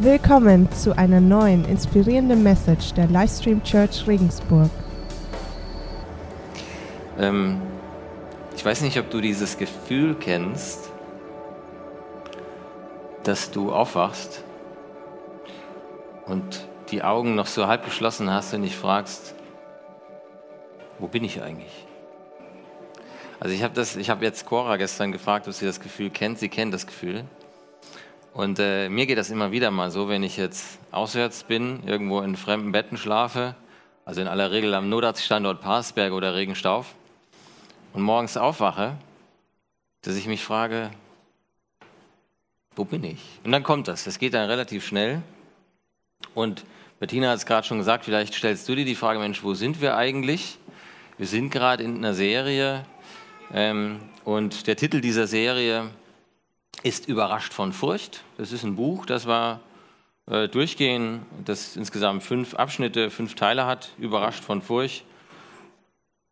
Willkommen zu einer neuen inspirierenden Message der Livestream Church Regensburg. Ähm, ich weiß nicht, ob du dieses Gefühl kennst, dass du aufwachst und die Augen noch so halb geschlossen hast und dich fragst, wo bin ich eigentlich? Also ich habe hab jetzt Cora gestern gefragt, ob sie das Gefühl kennt. Sie kennt das Gefühl. Und äh, mir geht das immer wieder mal so, wenn ich jetzt auswärts bin, irgendwo in fremden Betten schlafe, also in aller Regel am Notarzt-Standort Parsberg oder Regenstauf, und morgens aufwache, dass ich mich frage, wo bin ich? Und dann kommt das. Das geht dann relativ schnell. Und Bettina hat es gerade schon gesagt, vielleicht stellst du dir die Frage, Mensch, wo sind wir eigentlich? Wir sind gerade in einer Serie ähm, und der Titel dieser Serie ist Überrascht von Furcht. Das ist ein Buch, das war äh, durchgehen, das insgesamt fünf Abschnitte, fünf Teile hat. Überrascht von Furcht.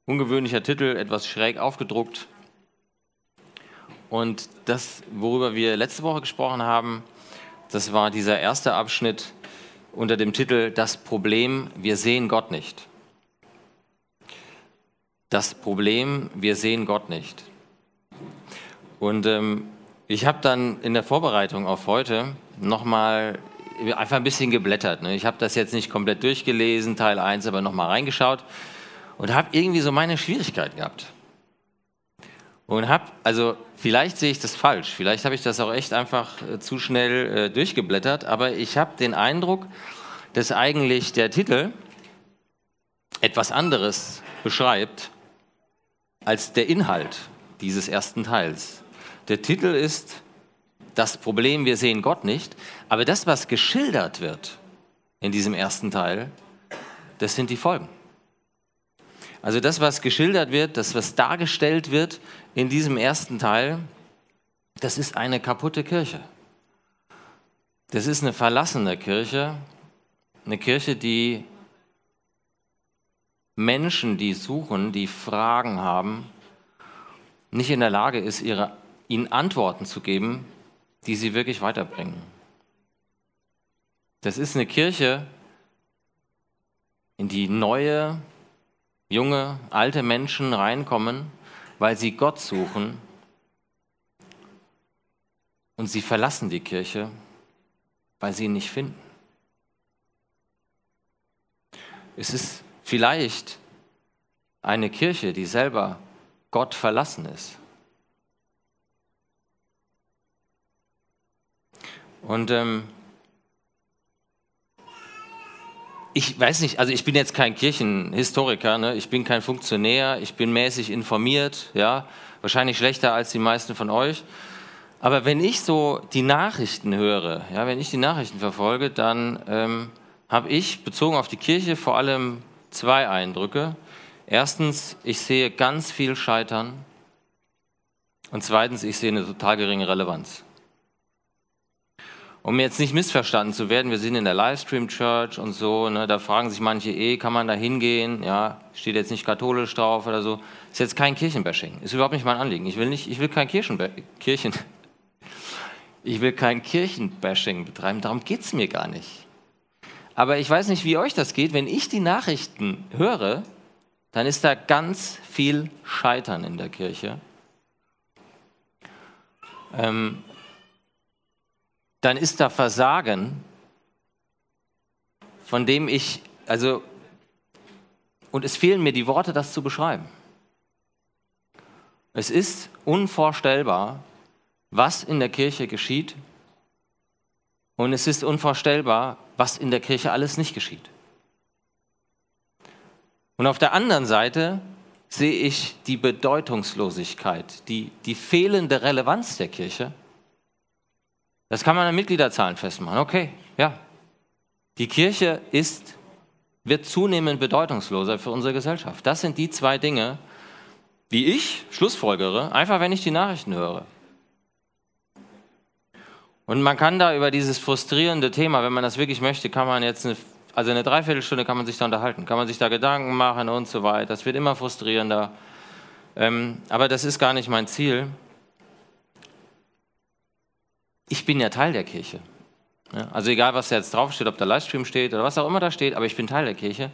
Ungewöhnlicher Titel, etwas schräg aufgedruckt. Und das, worüber wir letzte Woche gesprochen haben, das war dieser erste Abschnitt unter dem Titel Das Problem, wir sehen Gott nicht. Das Problem, wir sehen Gott nicht. Und ähm, ich habe dann in der Vorbereitung auf heute nochmal einfach ein bisschen geblättert. Ne? Ich habe das jetzt nicht komplett durchgelesen, Teil 1, aber nochmal reingeschaut und habe irgendwie so meine Schwierigkeit gehabt. Und habe, also vielleicht sehe ich das falsch, vielleicht habe ich das auch echt einfach äh, zu schnell äh, durchgeblättert, aber ich habe den Eindruck, dass eigentlich der Titel etwas anderes beschreibt als der Inhalt dieses ersten Teils. Der Titel ist Das Problem, wir sehen Gott nicht. Aber das, was geschildert wird in diesem ersten Teil, das sind die Folgen. Also das, was geschildert wird, das, was dargestellt wird in diesem ersten Teil, das ist eine kaputte Kirche. Das ist eine verlassene Kirche, eine Kirche, die Menschen, die suchen, die Fragen haben, nicht in der Lage ist, ihre ihnen Antworten zu geben, die sie wirklich weiterbringen. Das ist eine Kirche, in die neue, junge, alte Menschen reinkommen, weil sie Gott suchen und sie verlassen die Kirche, weil sie ihn nicht finden. Es ist vielleicht eine Kirche, die selber Gott verlassen ist. Und ähm, ich weiß nicht, also ich bin jetzt kein Kirchenhistoriker, ne? ich bin kein Funktionär, ich bin mäßig informiert, ja, wahrscheinlich schlechter als die meisten von euch. Aber wenn ich so die Nachrichten höre, ja, wenn ich die Nachrichten verfolge, dann ähm, habe ich bezogen auf die Kirche vor allem zwei Eindrücke. Erstens, ich sehe ganz viel Scheitern. Und zweitens, ich sehe eine total geringe Relevanz. Um jetzt nicht missverstanden zu werden, wir sind in der Livestream Church und so, ne, da fragen sich manche eh, kann man da hingehen? Ja, steht jetzt nicht katholisch drauf oder so. Ist jetzt kein Kirchenbashing, ist überhaupt nicht mein Anliegen. Ich will nicht, ich will kein Kirchen, Kirchen, ich will kein Kirchenbashing betreiben, darum geht es mir gar nicht. Aber ich weiß nicht, wie euch das geht, wenn ich die Nachrichten höre, dann ist da ganz viel Scheitern in der Kirche. Ähm, dann ist da Versagen, von dem ich, also, und es fehlen mir die Worte, das zu beschreiben. Es ist unvorstellbar, was in der Kirche geschieht, und es ist unvorstellbar, was in der Kirche alles nicht geschieht. Und auf der anderen Seite sehe ich die Bedeutungslosigkeit, die, die fehlende Relevanz der Kirche das kann man an Mitgliederzahlen festmachen. Okay, ja. Die Kirche ist, wird zunehmend bedeutungsloser für unsere Gesellschaft. Das sind die zwei Dinge, wie ich schlussfolgere, einfach wenn ich die Nachrichten höre. Und man kann da über dieses frustrierende Thema, wenn man das wirklich möchte, kann man jetzt eine, also eine Dreiviertelstunde kann man sich da unterhalten, kann man sich da Gedanken machen und so weiter. Das wird immer frustrierender. Ähm, aber das ist gar nicht mein Ziel ich bin ja Teil der Kirche. Ja, also egal, was da jetzt draufsteht, ob da Livestream steht oder was auch immer da steht, aber ich bin Teil der Kirche.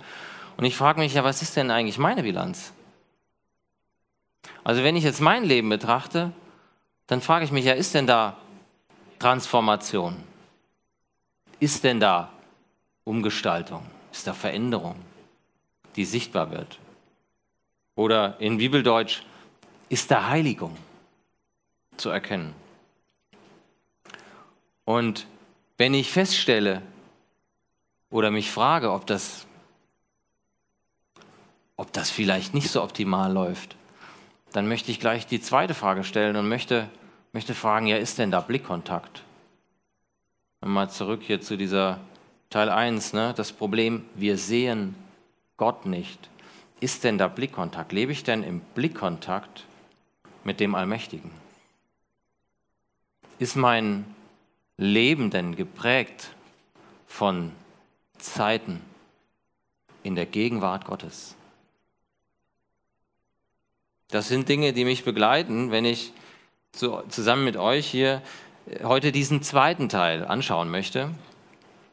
Und ich frage mich ja, was ist denn eigentlich meine Bilanz? Also wenn ich jetzt mein Leben betrachte, dann frage ich mich ja, ist denn da Transformation? Ist denn da Umgestaltung? Ist da Veränderung, die sichtbar wird? Oder in Bibeldeutsch, ist da Heiligung zu erkennen? Und wenn ich feststelle oder mich frage, ob das, ob das vielleicht nicht so optimal läuft, dann möchte ich gleich die zweite Frage stellen und möchte, möchte fragen, ja, ist denn da Blickkontakt? Mal zurück hier zu dieser Teil 1, ne? das Problem, wir sehen Gott nicht. Ist denn da Blickkontakt? Lebe ich denn im Blickkontakt mit dem Allmächtigen? Ist mein Leben denn geprägt von Zeiten in der Gegenwart Gottes? Das sind Dinge, die mich begleiten, wenn ich zu, zusammen mit euch hier heute diesen zweiten Teil anschauen möchte.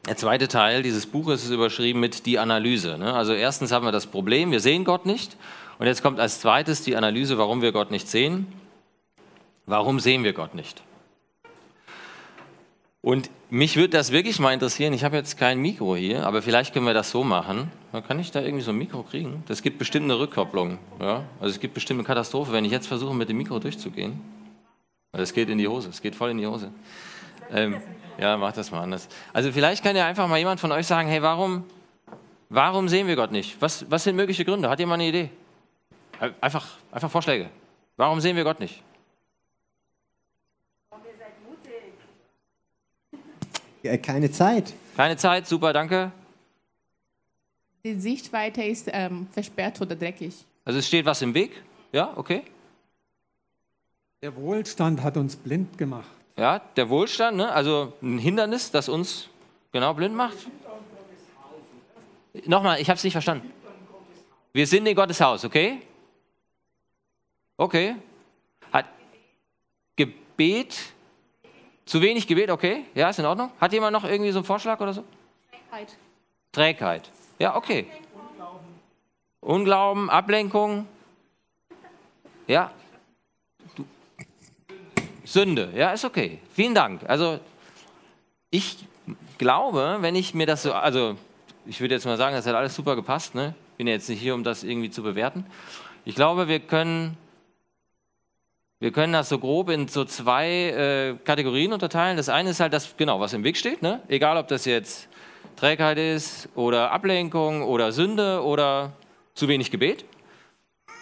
Der zweite Teil dieses Buches ist überschrieben mit die Analyse. Ne? Also erstens haben wir das Problem, wir sehen Gott nicht. Und jetzt kommt als zweites die Analyse, warum wir Gott nicht sehen. Warum sehen wir Gott nicht? Und mich würde das wirklich mal interessieren. Ich habe jetzt kein Mikro hier, aber vielleicht können wir das so machen. Kann ich da irgendwie so ein Mikro kriegen? Das gibt bestimmt eine Rückkopplung. Ja? Also es gibt bestimmt eine Katastrophe, wenn ich jetzt versuche, mit dem Mikro durchzugehen. Es geht in die Hose, es geht voll in die Hose. Ähm, ja, mach das mal anders. Also vielleicht kann ja einfach mal jemand von euch sagen, hey, warum, warum sehen wir Gott nicht? Was, was sind mögliche Gründe? Hat jemand eine Idee? Einfach, einfach Vorschläge. Warum sehen wir Gott nicht? Keine Zeit. Keine Zeit, super, danke. Die Sichtweite ist ähm, versperrt oder dreckig. Also es steht was im Weg? Ja, okay. Der Wohlstand hat uns blind gemacht. Ja, der Wohlstand, ne? also ein Hindernis, das uns genau blind macht. Nochmal, ich habe es nicht verstanden. Wir sind in Gottes Haus, okay? Okay. Hat Gebet zu wenig Gebet, okay? Ja, ist in Ordnung. Hat jemand noch irgendwie so einen Vorschlag oder so? Trägheit. Trägheit. Ja, okay. Unglauben, Unglauben Ablenkung. Ja. Du. Sünde. Ja, ist okay. Vielen Dank. Also, ich glaube, wenn ich mir das so, also, ich würde jetzt mal sagen, das hat alles super gepasst, ne? Bin ja jetzt nicht hier, um das irgendwie zu bewerten. Ich glaube, wir können wir können das so grob in so zwei äh, Kategorien unterteilen. Das eine ist halt das, genau, was im Weg steht. Ne? Egal, ob das jetzt Trägheit ist oder Ablenkung oder Sünde oder zu wenig Gebet.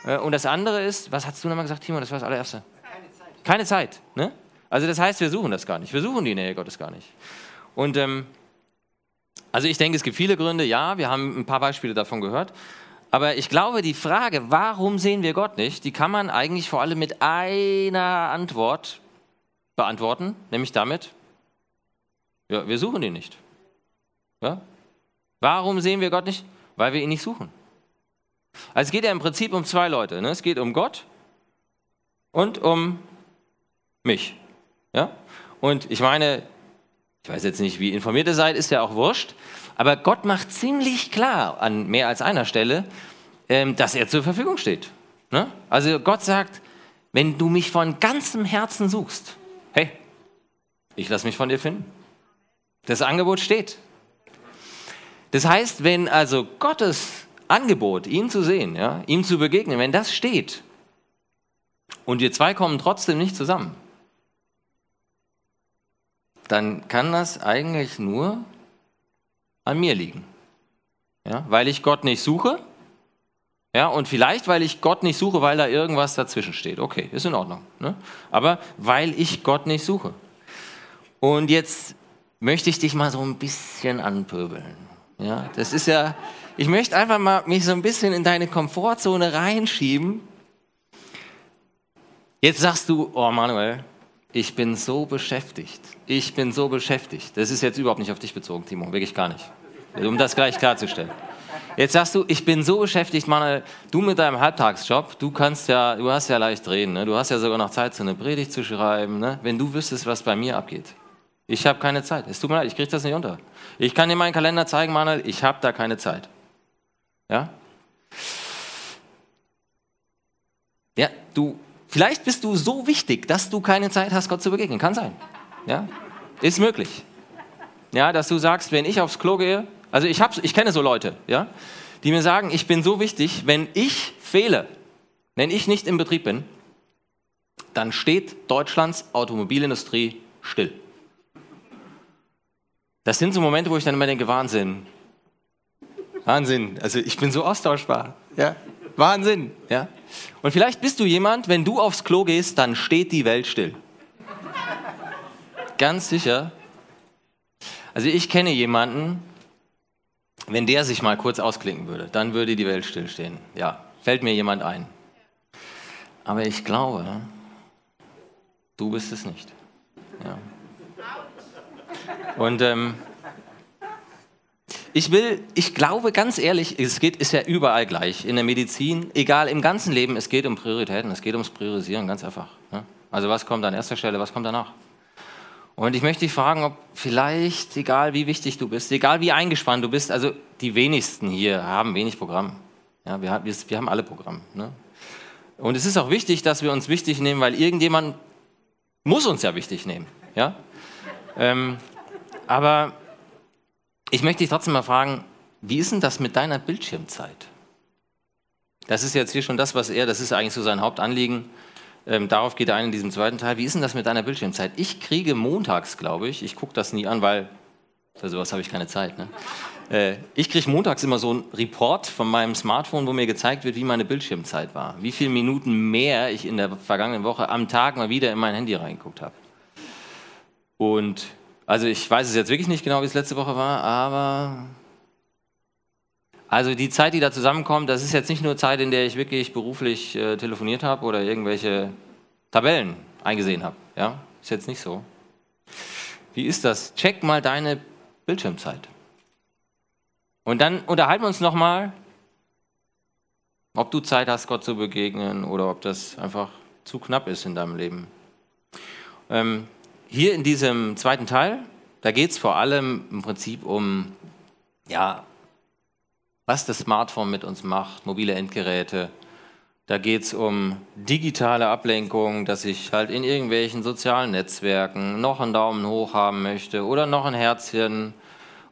Äh, und das andere ist, was hast du nochmal gesagt, Timo? Das war das allererste. Keine Zeit. Keine Zeit. Ne? Also das heißt, wir suchen das gar nicht. Wir suchen die Nähe Gottes gar nicht. Und ähm, also ich denke, es gibt viele Gründe. Ja, wir haben ein paar Beispiele davon gehört. Aber ich glaube, die Frage, warum sehen wir Gott nicht, die kann man eigentlich vor allem mit einer Antwort beantworten, nämlich damit, ja, wir suchen ihn nicht. Ja? Warum sehen wir Gott nicht? Weil wir ihn nicht suchen. Also es geht ja im Prinzip um zwei Leute. Ne? Es geht um Gott und um mich. Ja? Und ich meine, ich weiß jetzt nicht, wie informiert ihr seid, ist ja auch wurscht. Aber Gott macht ziemlich klar an mehr als einer Stelle, ähm, dass er zur Verfügung steht. Ne? Also Gott sagt, wenn du mich von ganzem Herzen suchst, hey, ich lasse mich von dir finden. Das Angebot steht. Das heißt, wenn also Gottes Angebot, ihn zu sehen, ja, ihm zu begegnen, wenn das steht und wir zwei kommen trotzdem nicht zusammen, dann kann das eigentlich nur an mir liegen. Ja, weil ich Gott nicht suche. Ja, und vielleicht, weil ich Gott nicht suche, weil da irgendwas dazwischen steht. Okay, ist in Ordnung. Ne? Aber weil ich Gott nicht suche. Und jetzt möchte ich dich mal so ein bisschen anpöbeln. Ja, das ist ja, ich möchte einfach mal mich so ein bisschen in deine Komfortzone reinschieben. Jetzt sagst du, oh Manuel, ich bin so beschäftigt. Ich bin so beschäftigt. Das ist jetzt überhaupt nicht auf dich bezogen, Timo, wirklich gar nicht. Um das gleich klarzustellen. Jetzt sagst du, ich bin so beschäftigt, Manuel, du mit deinem Halbtagsjob, du kannst ja, du hast ja leicht reden, ne? du hast ja sogar noch Zeit, so eine Predigt zu schreiben, ne? wenn du wüsstest, was bei mir abgeht. Ich habe keine Zeit. Es tut mir leid, ich kriege das nicht unter. Ich kann dir meinen Kalender zeigen, Manuel, ich habe da keine Zeit. Ja? Ja, du, vielleicht bist du so wichtig, dass du keine Zeit hast, Gott zu begegnen. Kann sein. Ja? Ist möglich. Ja, dass du sagst, wenn ich aufs Klo gehe, also ich, hab, ich kenne so Leute, ja, die mir sagen, ich bin so wichtig, wenn ich fehle, wenn ich nicht im Betrieb bin, dann steht Deutschlands Automobilindustrie still. Das sind so Momente, wo ich dann immer denke, Wahnsinn. Wahnsinn. Also ich bin so austauschbar. Ja. Wahnsinn. Ja. Und vielleicht bist du jemand, wenn du aufs Klo gehst, dann steht die Welt still. Ganz sicher. Also ich kenne jemanden, wenn der sich mal kurz ausklinken würde, dann würde die Welt stillstehen. Ja, fällt mir jemand ein. Aber ich glaube, du bist es nicht. Ja. Und ähm, ich will, ich glaube ganz ehrlich, es geht, ist ja überall gleich. In der Medizin, egal im ganzen Leben, es geht um Prioritäten, es geht ums Priorisieren, ganz einfach. Ne? Also was kommt an erster Stelle, was kommt danach? Und ich möchte dich fragen, ob vielleicht, egal wie wichtig du bist, egal wie eingespannt du bist, also die wenigsten hier haben wenig Programm. Ja, wir, wir, wir haben alle Programm. Ne? Und es ist auch wichtig, dass wir uns wichtig nehmen, weil irgendjemand muss uns ja wichtig nehmen. Ja? Ähm, aber ich möchte dich trotzdem mal fragen, wie ist denn das mit deiner Bildschirmzeit? Das ist jetzt hier schon das, was er, das ist eigentlich so sein Hauptanliegen. Ähm, darauf geht er ein in diesem zweiten Teil. Wie ist denn das mit deiner Bildschirmzeit? Ich kriege montags, glaube ich, ich gucke das nie an, weil für sowas habe ich keine Zeit. Ne? Äh, ich kriege montags immer so einen Report von meinem Smartphone, wo mir gezeigt wird, wie meine Bildschirmzeit war. Wie viele Minuten mehr ich in der vergangenen Woche am Tag mal wieder in mein Handy reingeguckt habe. Und also ich weiß es jetzt wirklich nicht genau, wie es letzte Woche war, aber also die Zeit, die da zusammenkommt, das ist jetzt nicht nur Zeit, in der ich wirklich beruflich äh, telefoniert habe oder irgendwelche Tabellen eingesehen habe. Ja, ist jetzt nicht so. Wie ist das? Check mal deine Bildschirmzeit. Und dann unterhalten wir uns nochmal, ob du Zeit hast, Gott zu begegnen oder ob das einfach zu knapp ist in deinem Leben. Ähm, hier in diesem zweiten Teil, da geht es vor allem im Prinzip um ja, was das Smartphone mit uns macht, mobile Endgeräte. Da geht es um digitale Ablenkung, dass ich halt in irgendwelchen sozialen Netzwerken noch einen Daumen hoch haben möchte oder noch ein Herzchen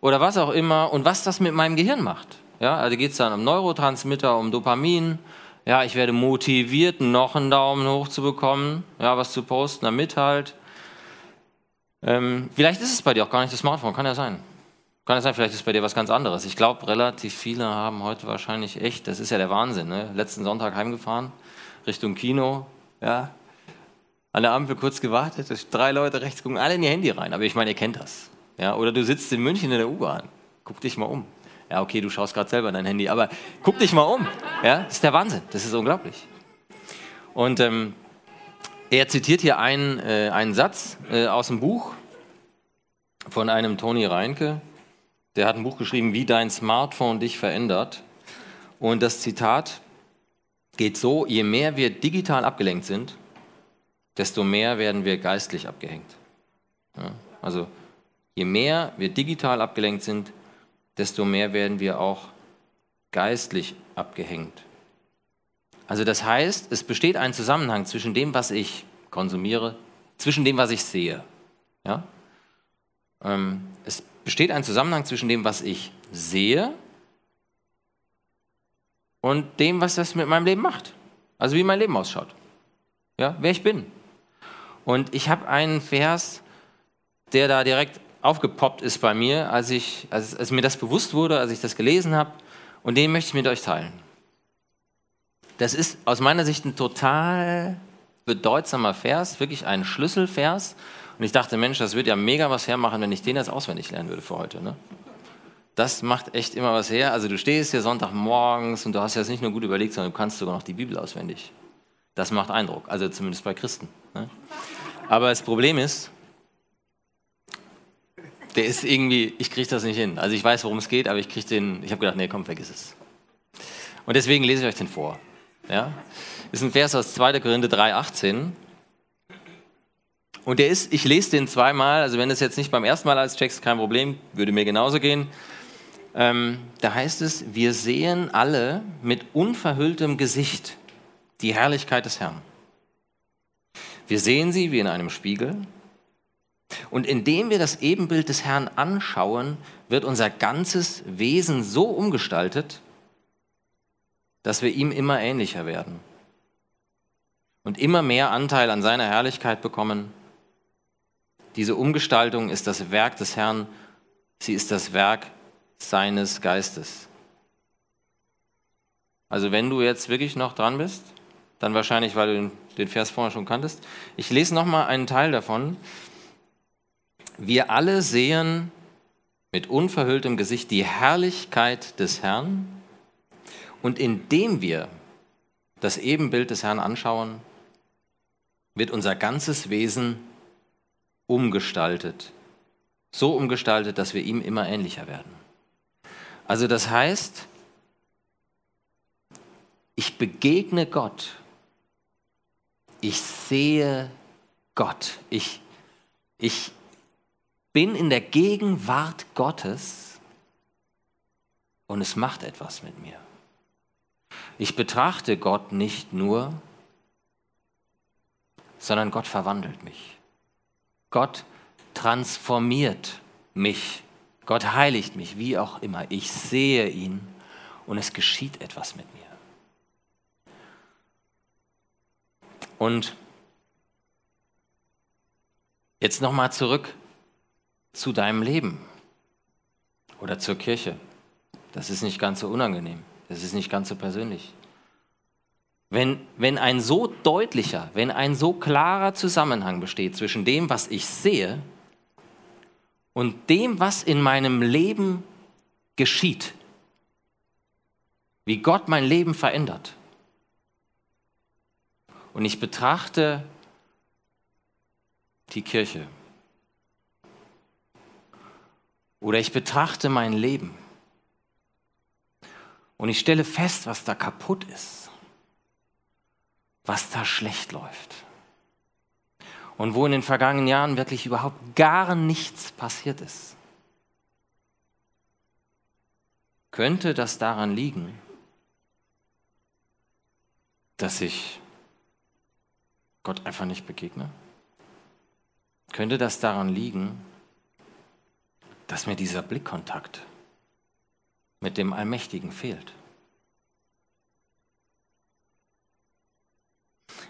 oder was auch immer und was das mit meinem Gehirn macht. Ja, also geht es dann um Neurotransmitter, um Dopamin. Ja, ich werde motiviert, noch einen Daumen hoch zu bekommen, ja, was zu posten, damit halt. Ähm, vielleicht ist es bei dir auch gar nicht das Smartphone, kann ja sein. Kann es sein, vielleicht ist bei dir was ganz anderes. Ich glaube, relativ viele haben heute wahrscheinlich echt, das ist ja der Wahnsinn, ne? letzten Sonntag heimgefahren, Richtung Kino, ja, an der Ampel kurz gewartet, drei Leute rechts gucken alle in ihr Handy rein, aber ich meine, ihr kennt das. Ja? Oder du sitzt in München in der U-Bahn, guck dich mal um. Ja, okay, du schaust gerade selber in dein Handy, aber guck dich mal um. Ja? Das ist der Wahnsinn, das ist unglaublich. Und ähm, er zitiert hier einen, äh, einen Satz äh, aus dem Buch von einem Toni Reinke, der hat ein Buch geschrieben, wie dein Smartphone dich verändert. Und das Zitat geht so, je mehr wir digital abgelenkt sind, desto mehr werden wir geistlich abgehängt. Ja, also je mehr wir digital abgelenkt sind, desto mehr werden wir auch geistlich abgehängt. Also das heißt, es besteht ein Zusammenhang zwischen dem, was ich konsumiere, zwischen dem, was ich sehe. Ja? Ähm, besteht ein Zusammenhang zwischen dem, was ich sehe und dem, was das mit meinem Leben macht. Also wie mein Leben ausschaut. Ja, wer ich bin. Und ich habe einen Vers, der da direkt aufgepoppt ist bei mir, als, ich, als, als mir das bewusst wurde, als ich das gelesen habe. Und den möchte ich mit euch teilen. Das ist aus meiner Sicht ein total bedeutsamer Vers, wirklich ein Schlüsselvers. Und ich dachte, Mensch, das würde ja mega was hermachen, wenn ich den jetzt auswendig lernen würde für heute. Ne? Das macht echt immer was her. Also du stehst hier Sonntagmorgens und du hast jetzt nicht nur gut überlegt, sondern du kannst sogar noch die Bibel auswendig. Das macht Eindruck, also zumindest bei Christen. Ne? Aber das Problem ist, der ist irgendwie, ich kriege das nicht hin. Also ich weiß, worum es geht, aber ich kriege den, ich habe gedacht, nee, komm, vergiss es. Und deswegen lese ich euch den vor. Ja? Ist ein Vers aus 2. Korinther 3,18. Und der ist, ich lese den zweimal, also wenn du es jetzt nicht beim ersten Mal als checkst, kein Problem, würde mir genauso gehen. Ähm, da heißt es, wir sehen alle mit unverhülltem Gesicht die Herrlichkeit des Herrn. Wir sehen sie wie in einem Spiegel. Und indem wir das Ebenbild des Herrn anschauen, wird unser ganzes Wesen so umgestaltet, dass wir ihm immer ähnlicher werden und immer mehr Anteil an seiner Herrlichkeit bekommen. Diese Umgestaltung ist das Werk des Herrn, sie ist das Werk seines Geistes. Also wenn du jetzt wirklich noch dran bist, dann wahrscheinlich, weil du den Vers vorher schon kanntest. Ich lese nochmal einen Teil davon. Wir alle sehen mit unverhülltem Gesicht die Herrlichkeit des Herrn und indem wir das Ebenbild des Herrn anschauen, wird unser ganzes Wesen umgestaltet. So umgestaltet, dass wir ihm immer ähnlicher werden. Also das heißt, ich begegne Gott. Ich sehe Gott. Ich, ich bin in der Gegenwart Gottes und es macht etwas mit mir. Ich betrachte Gott nicht nur, sondern Gott verwandelt mich. Gott transformiert mich. Gott heiligt mich, wie auch immer. Ich sehe ihn und es geschieht etwas mit mir. Und jetzt nochmal zurück zu deinem Leben oder zur Kirche. Das ist nicht ganz so unangenehm. Das ist nicht ganz so persönlich. Wenn, wenn ein so deutlicher, wenn ein so klarer Zusammenhang besteht zwischen dem, was ich sehe und dem, was in meinem Leben geschieht, wie Gott mein Leben verändert, und ich betrachte die Kirche. Oder ich betrachte mein Leben. Und ich stelle fest, was da kaputt ist, was da schlecht läuft und wo in den vergangenen Jahren wirklich überhaupt gar nichts passiert ist. Könnte das daran liegen, dass ich Gott einfach nicht begegne? Könnte das daran liegen, dass mir dieser Blickkontakt mit dem Allmächtigen fehlt?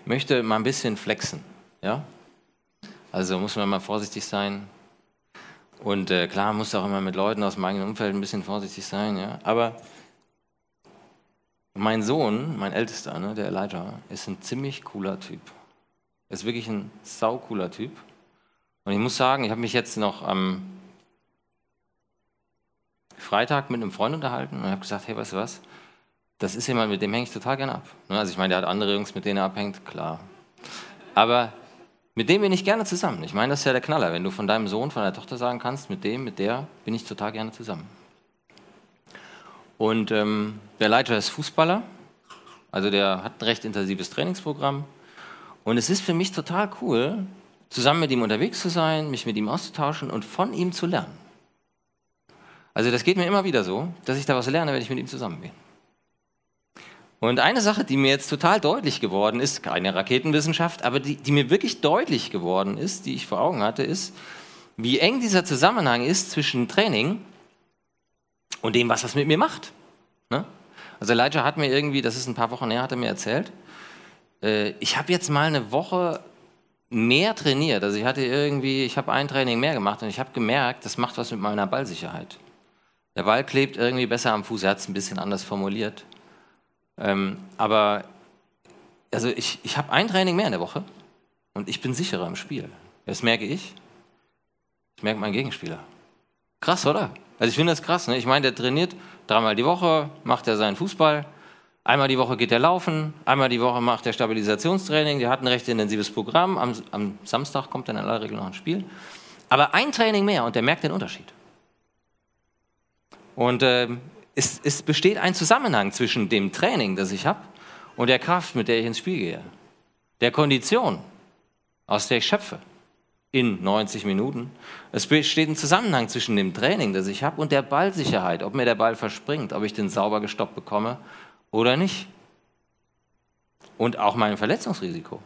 Möchte mal ein bisschen flexen, ja? Also muss man mal vorsichtig sein. Und äh, klar, muss auch immer mit Leuten aus meinem eigenen Umfeld ein bisschen vorsichtig sein, ja? Aber mein Sohn, mein Ältester, ne, der Elijah, ist ein ziemlich cooler Typ. Er ist wirklich ein saucooler Typ. Und ich muss sagen, ich habe mich jetzt noch am Freitag mit einem Freund unterhalten und habe gesagt, hey, weißt du was? Das ist jemand, mit dem hänge ich total gerne ab. Ne, also ich meine, der hat andere Jungs, mit denen er abhängt, klar. Aber mit dem bin ich gerne zusammen. Ich meine, das ist ja der Knaller, wenn du von deinem Sohn, von deiner Tochter sagen kannst, mit dem, mit der bin ich total gerne zusammen. Und ähm, der Leiter ist Fußballer, also der hat ein recht intensives Trainingsprogramm. Und es ist für mich total cool, zusammen mit ihm unterwegs zu sein, mich mit ihm auszutauschen und von ihm zu lernen. Also das geht mir immer wieder so, dass ich da was lerne, wenn ich mit ihm zusammen bin. Und eine Sache, die mir jetzt total deutlich geworden ist, keine Raketenwissenschaft, aber die, die mir wirklich deutlich geworden ist, die ich vor Augen hatte, ist, wie eng dieser Zusammenhang ist zwischen Training und dem, was das mit mir macht. Ne? Also Elijah hat mir irgendwie, das ist ein paar Wochen her, hat er mir erzählt, äh, ich habe jetzt mal eine Woche mehr trainiert. Also ich hatte irgendwie, ich habe ein Training mehr gemacht und ich habe gemerkt, das macht was mit meiner Ballsicherheit. Der Ball klebt irgendwie besser am Fuß, er hat es ein bisschen anders formuliert. Ähm, aber also ich, ich habe ein Training mehr in der Woche und ich bin sicherer im Spiel. Das merke ich. Das merkt mein Gegenspieler. Krass, oder? Also ich finde das krass. Ne? Ich meine, der trainiert dreimal die Woche, macht er seinen Fußball Einmal die Woche geht er laufen, einmal die Woche macht er Stabilisationstraining, der hat ein recht intensives Programm. Am, am Samstag kommt dann in aller Regel noch ein Spiel. Aber ein Training mehr und der merkt den Unterschied. Und äh, es, es besteht ein Zusammenhang zwischen dem Training, das ich habe, und der Kraft, mit der ich ins Spiel gehe. Der Kondition, aus der ich schöpfe. in 90 Minuten. Es besteht ein Zusammenhang zwischen dem Training, das ich habe, und der Ballsicherheit, ob mir der Ball verspringt, ob ich den sauber gestoppt bekomme oder nicht. Und auch meinem Verletzungsrisiko.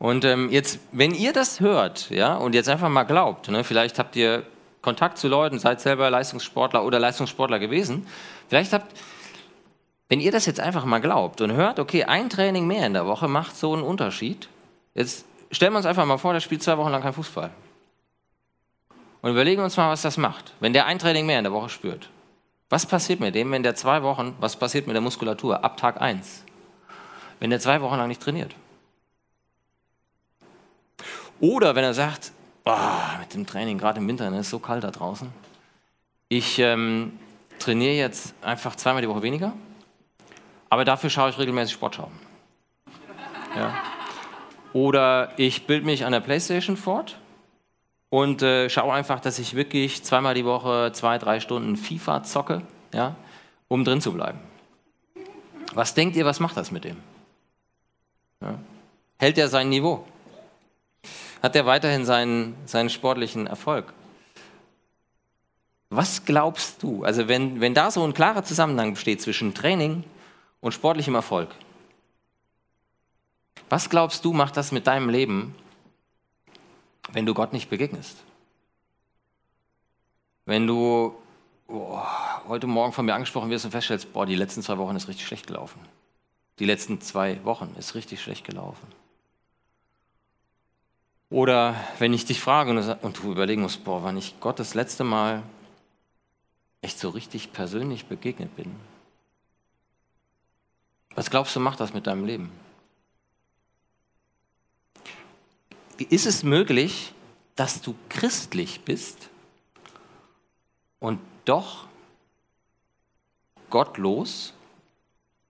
Und ähm, jetzt, wenn ihr das hört, ja, und jetzt einfach mal glaubt, ne, vielleicht habt ihr Kontakt zu Leuten, seid selber Leistungssportler oder Leistungssportler gewesen, vielleicht habt, wenn ihr das jetzt einfach mal glaubt und hört, okay, ein Training mehr in der Woche macht so einen Unterschied, jetzt stellen wir uns einfach mal vor, der spielt zwei Wochen lang kein Fußball. Und überlegen uns mal, was das macht, wenn der ein Training mehr in der Woche spürt. Was passiert mit dem, wenn der zwei Wochen, was passiert mit der Muskulatur ab Tag 1? Wenn der zwei Wochen lang nicht trainiert? Oder wenn er sagt, oh, mit dem Training, gerade im Winter, ne, ist so kalt da draußen. Ich ähm, trainiere jetzt einfach zweimal die Woche weniger, aber dafür schaue ich regelmäßig Sportschau. Ja. Oder ich bilde mich an der Playstation fort und äh, schaue einfach, dass ich wirklich zweimal die Woche zwei, drei Stunden FIFA zocke, ja, um drin zu bleiben. Was denkt ihr, was macht das mit dem? Ja. Hält er sein Niveau? Hat er weiterhin seinen, seinen sportlichen Erfolg? Was glaubst du, also wenn, wenn da so ein klarer Zusammenhang besteht zwischen Training und sportlichem Erfolg, was glaubst du, macht das mit deinem Leben, wenn du Gott nicht begegnest? Wenn du oh, heute Morgen von mir angesprochen wirst und feststellst, boah, die letzten zwei Wochen ist richtig schlecht gelaufen. Die letzten zwei Wochen ist richtig schlecht gelaufen. Oder wenn ich dich frage und du überlegen musst, boah, wann ich Gott das letzte Mal echt so richtig persönlich begegnet bin. Was glaubst du, macht das mit deinem Leben? ist es möglich, dass du christlich bist und doch gottlos,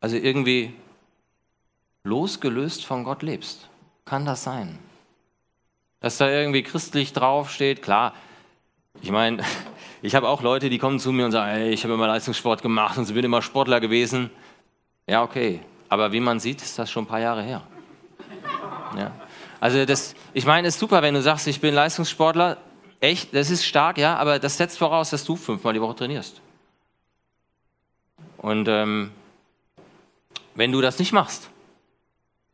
also irgendwie losgelöst von Gott lebst? Kann das sein? Dass da irgendwie christlich draufsteht, klar. Ich meine, ich habe auch Leute, die kommen zu mir und sagen, ey, ich habe immer Leistungssport gemacht und bin immer Sportler gewesen. Ja, okay. Aber wie man sieht, ist das schon ein paar Jahre her. Ja. Also das, ich meine, es ist super, wenn du sagst, ich bin Leistungssportler. Echt, das ist stark, ja, aber das setzt voraus, dass du fünfmal die Woche trainierst. Und ähm, wenn du das nicht machst,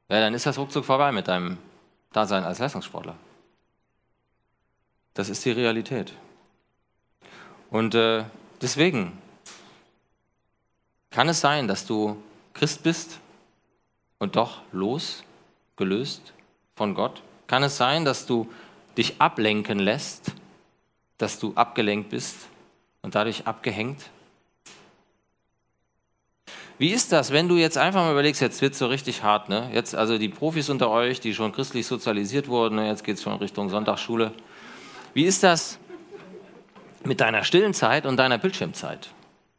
ja, dann ist das ruckzuck vorbei mit deinem Dasein als Leistungssportler. Das ist die Realität. Und äh, deswegen kann es sein, dass du Christ bist und doch losgelöst von Gott? Kann es sein, dass du dich ablenken lässt, dass du abgelenkt bist und dadurch abgehängt? Wie ist das, wenn du jetzt einfach mal überlegst, jetzt wird es so richtig hart, ne? Jetzt, also die Profis unter euch, die schon christlich sozialisiert wurden, ne? jetzt geht es schon Richtung Sonntagsschule. Wie ist das mit deiner stillen Zeit und deiner Bildschirmzeit?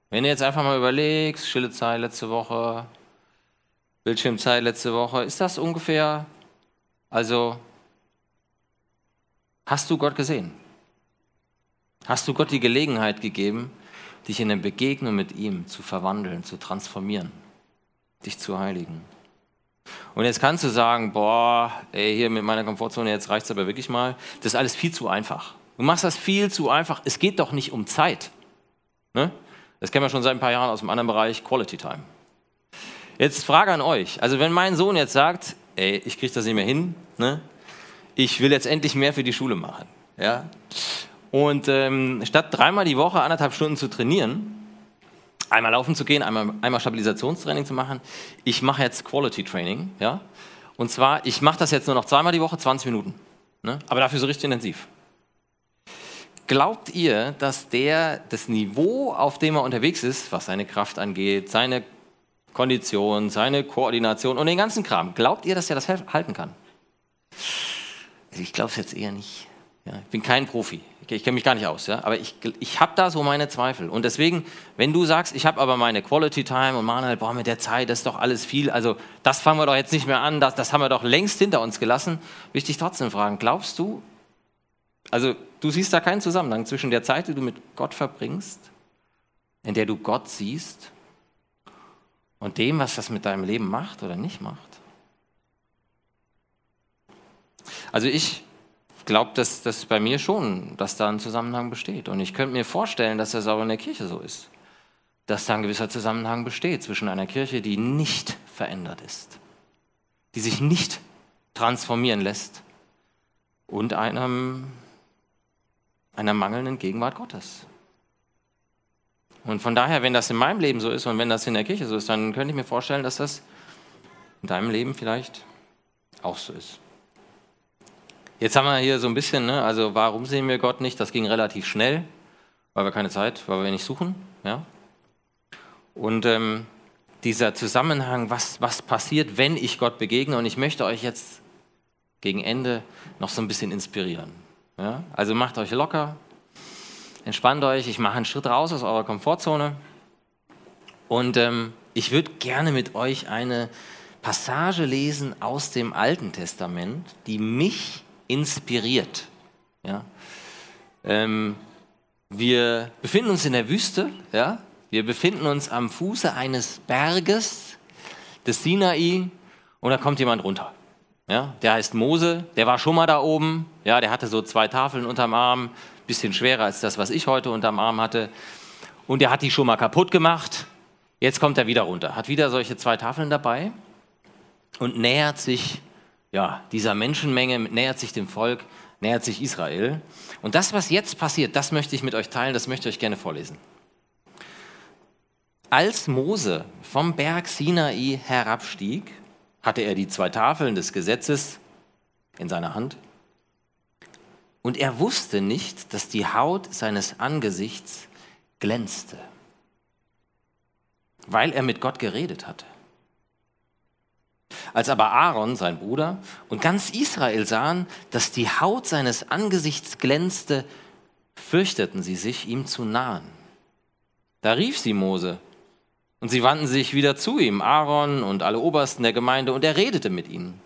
Wenn du jetzt einfach mal überlegst, stille Zeit letzte Woche, Bildschirmzeit letzte Woche, ist das ungefähr also, hast du Gott gesehen? Hast du Gott die Gelegenheit gegeben, dich in eine Begegnung mit ihm zu verwandeln, zu transformieren, dich zu heiligen? Und jetzt kannst du sagen, boah, ey, hier mit meiner Komfortzone, jetzt reicht es aber wirklich mal. Das ist alles viel zu einfach. Du machst das viel zu einfach. Es geht doch nicht um Zeit. Ne? Das kennen wir schon seit ein paar Jahren aus dem anderen Bereich, Quality Time. Jetzt Frage an euch. Also wenn mein Sohn jetzt sagt, ey, ich kriege das nicht mehr hin, ne? ich will jetzt endlich mehr für die Schule machen. Ja? Und ähm, statt dreimal die Woche anderthalb Stunden zu trainieren, einmal laufen zu gehen, einmal, einmal Stabilisationstraining zu machen, ich mache jetzt Quality Training. Ja? Und zwar, ich mache das jetzt nur noch zweimal die Woche, 20 Minuten. Ne? Aber dafür so richtig intensiv. Glaubt ihr, dass der das Niveau, auf dem er unterwegs ist, was seine Kraft angeht, seine Kondition, seine Koordination und den ganzen Kram. Glaubt ihr, dass er das halten kann? Also ich glaube es jetzt eher nicht. Ja, ich bin kein Profi. Ich kenne mich gar nicht aus. Ja? Aber ich, ich habe da so meine Zweifel. Und deswegen, wenn du sagst, ich habe aber meine Quality Time und Manuel, boah, mit der Zeit, das ist doch alles viel. Also das fangen wir doch jetzt nicht mehr an. Das, das haben wir doch längst hinter uns gelassen. Will ich dich trotzdem fragen, glaubst du, also du siehst da keinen Zusammenhang zwischen der Zeit, die du mit Gott verbringst, in der du Gott siehst, und dem, was das mit deinem Leben macht oder nicht macht. Also ich glaube, dass das bei mir schon, dass da ein Zusammenhang besteht. Und ich könnte mir vorstellen, dass das auch in der Kirche so ist. Dass da ein gewisser Zusammenhang besteht zwischen einer Kirche, die nicht verändert ist, die sich nicht transformieren lässt und einem, einer mangelnden Gegenwart Gottes. Und von daher, wenn das in meinem Leben so ist und wenn das in der Kirche so ist, dann könnte ich mir vorstellen, dass das in deinem Leben vielleicht auch so ist. Jetzt haben wir hier so ein bisschen, ne, also warum sehen wir Gott nicht? Das ging relativ schnell, weil wir keine Zeit, weil wir nicht suchen. Ja? Und ähm, dieser Zusammenhang, was, was passiert, wenn ich Gott begegne, und ich möchte euch jetzt gegen Ende noch so ein bisschen inspirieren. Ja? Also macht euch locker, entspannt euch, ich mache einen Schritt raus aus eurer Komfortzone und ähm, ich würde gerne mit euch eine Passage lesen aus dem Alten Testament, die mich inspiriert. Ja? Ähm, wir befinden uns in der Wüste, ja? wir befinden uns am Fuße eines Berges des Sinai und da kommt jemand runter. Ja? Der heißt Mose, der war schon mal da oben, ja? der hatte so zwei Tafeln unterm Arm, bisschen schwerer als das, was ich heute unterm Arm hatte. Und der hat die schon mal kaputt gemacht. Jetzt kommt er wieder runter, hat wieder solche zwei Tafeln dabei und nähert sich ja, dieser Menschenmenge, nähert sich dem Volk, nähert sich Israel. Und das, was jetzt passiert, das möchte ich mit euch teilen, das möchte ich euch gerne vorlesen. Als Mose vom Berg Sinai herabstieg, hatte er die zwei Tafeln des Gesetzes in seiner Hand. Und er wusste nicht, dass die Haut seines Angesichts glänzte, weil er mit Gott geredet hatte. Als aber Aaron, sein Bruder, und ganz Israel sahen, dass die Haut seines Angesichts glänzte, fürchteten sie sich, ihm zu nahen. Da rief sie Mose, und sie wandten sich wieder zu ihm, Aaron und alle Obersten der Gemeinde, und er redete mit ihnen.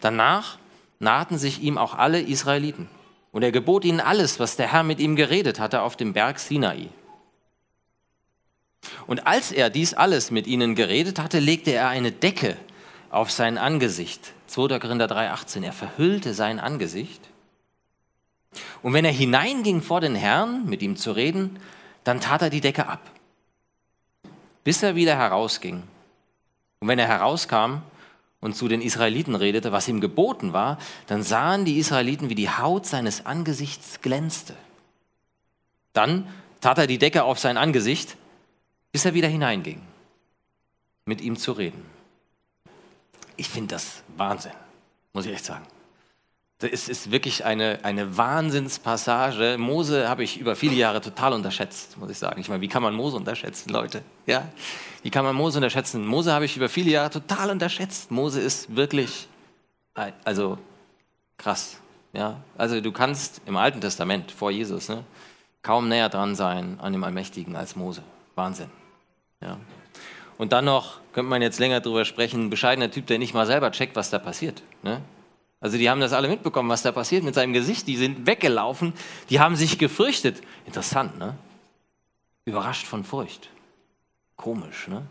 Danach nahten sich ihm auch alle Israeliten, und er gebot ihnen alles, was der Herr mit ihm geredet hatte auf dem Berg Sinai. Und als er dies alles mit ihnen geredet hatte, legte er eine Decke auf sein Angesicht. 2. Korinther 3,18. Er verhüllte sein Angesicht. Und wenn er hineinging vor den Herrn, mit ihm zu reden, dann tat er die Decke ab, bis er wieder herausging. Und wenn er herauskam und zu den Israeliten redete, was ihm geboten war, dann sahen die Israeliten, wie die Haut seines Angesichts glänzte. Dann tat er die Decke auf sein Angesicht, bis er wieder hineinging, mit ihm zu reden. Ich finde das Wahnsinn, muss ich echt sagen. Das ist wirklich eine, eine Wahnsinnspassage. Mose habe ich über viele Jahre total unterschätzt, muss ich sagen. Ich meine, wie kann man Mose unterschätzen, Leute? Ja? Wie kann man Mose unterschätzen? Mose habe ich über viele Jahre total unterschätzt. Mose ist wirklich, also krass. Ja? Also du kannst im Alten Testament vor Jesus ne, kaum näher dran sein an dem Allmächtigen als Mose. Wahnsinn. Ja? Und dann noch, könnte man jetzt länger drüber sprechen, ein bescheidener Typ, der nicht mal selber checkt, was da passiert. Ne? Also die haben das alle mitbekommen, was da passiert mit seinem Gesicht. Die sind weggelaufen, die haben sich gefürchtet. Interessant, ne? Überrascht von Furcht. Komisch, ne?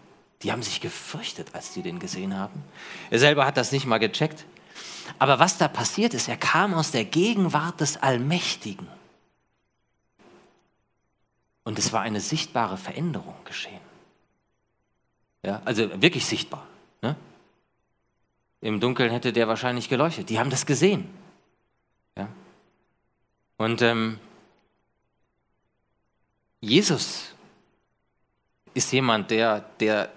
Die haben sich gefürchtet, als die den gesehen haben. Er selber hat das nicht mal gecheckt. Aber was da passiert ist, er kam aus der Gegenwart des Allmächtigen. Und es war eine sichtbare Veränderung geschehen. Ja, also wirklich sichtbar. Ne? Im Dunkeln hätte der wahrscheinlich geleuchtet. Die haben das gesehen. Ja? Und ähm, Jesus ist jemand, der, der,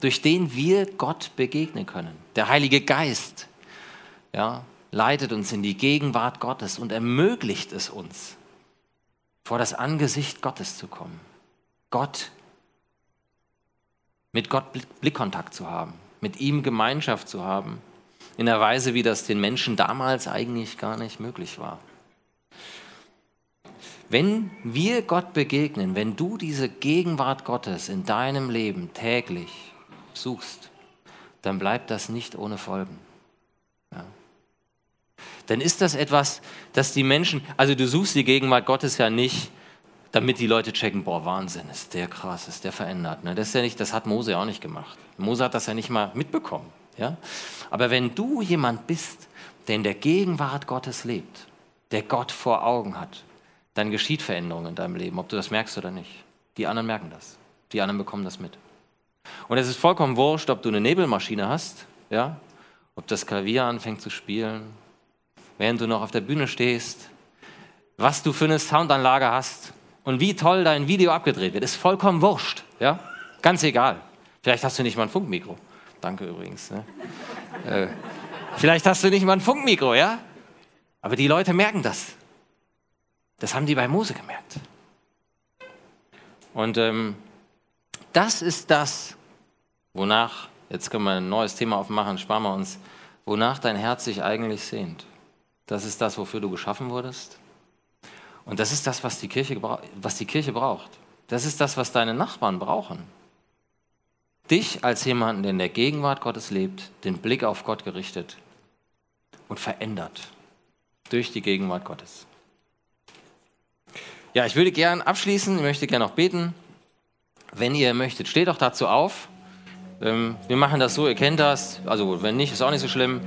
durch den wir Gott begegnen können. Der Heilige Geist ja, leitet uns in die Gegenwart Gottes und ermöglicht es uns, vor das Angesicht Gottes zu kommen. Gott mit Gott Blickkontakt zu haben, mit ihm Gemeinschaft zu haben, in einer Weise, wie das den Menschen damals eigentlich gar nicht möglich war. Wenn wir Gott begegnen, wenn du diese Gegenwart Gottes in deinem Leben täglich suchst, dann bleibt das nicht ohne Folgen. Ja. Dann ist das etwas, das die Menschen, also du suchst die Gegenwart Gottes ja nicht, damit die Leute checken, boah, Wahnsinn, ist der krass, ist der verändert. Ne? Das, ist ja nicht, das hat Mose auch nicht gemacht. Mose hat das ja nicht mal mitbekommen. Ja? Aber wenn du jemand bist, der in der Gegenwart Gottes lebt, der Gott vor Augen hat, dann geschieht Veränderung in deinem Leben, ob du das merkst oder nicht. Die anderen merken das. Die anderen bekommen das mit. Und es ist vollkommen wurscht, ob du eine Nebelmaschine hast, ja, ob das Klavier anfängt zu spielen, während du noch auf der Bühne stehst, was du für eine Soundanlage hast und wie toll dein Video abgedreht wird, ist vollkommen wurscht, ja, ganz egal. Vielleicht hast du nicht mal ein Funkmikro. Danke übrigens. Ne? äh, vielleicht hast du nicht mal ein Funkmikro, ja? Aber die Leute merken das. Das haben die bei Mose gemerkt. Und ähm, das ist das, wonach, jetzt können wir ein neues Thema aufmachen, sparen wir uns, wonach dein Herz sich eigentlich sehnt. Das ist das, wofür du geschaffen wurdest. Und das ist das, was die Kirche, was die Kirche braucht. Das ist das, was deine Nachbarn brauchen. Dich als jemanden, der in der Gegenwart Gottes lebt, den Blick auf Gott gerichtet und verändert durch die Gegenwart Gottes. Ja, ich würde gern abschließen, ich möchte gerne noch beten. Wenn ihr möchtet, steht doch dazu auf. Ähm, wir machen das so, ihr kennt das. Also, wenn nicht, ist auch nicht so schlimm.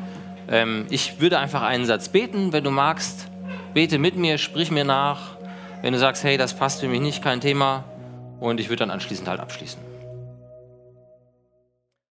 Ähm, ich würde einfach einen Satz beten, wenn du magst. Bete mit mir, sprich mir nach. Wenn du sagst, hey, das passt für mich nicht, kein Thema. Und ich würde dann anschließend halt abschließen.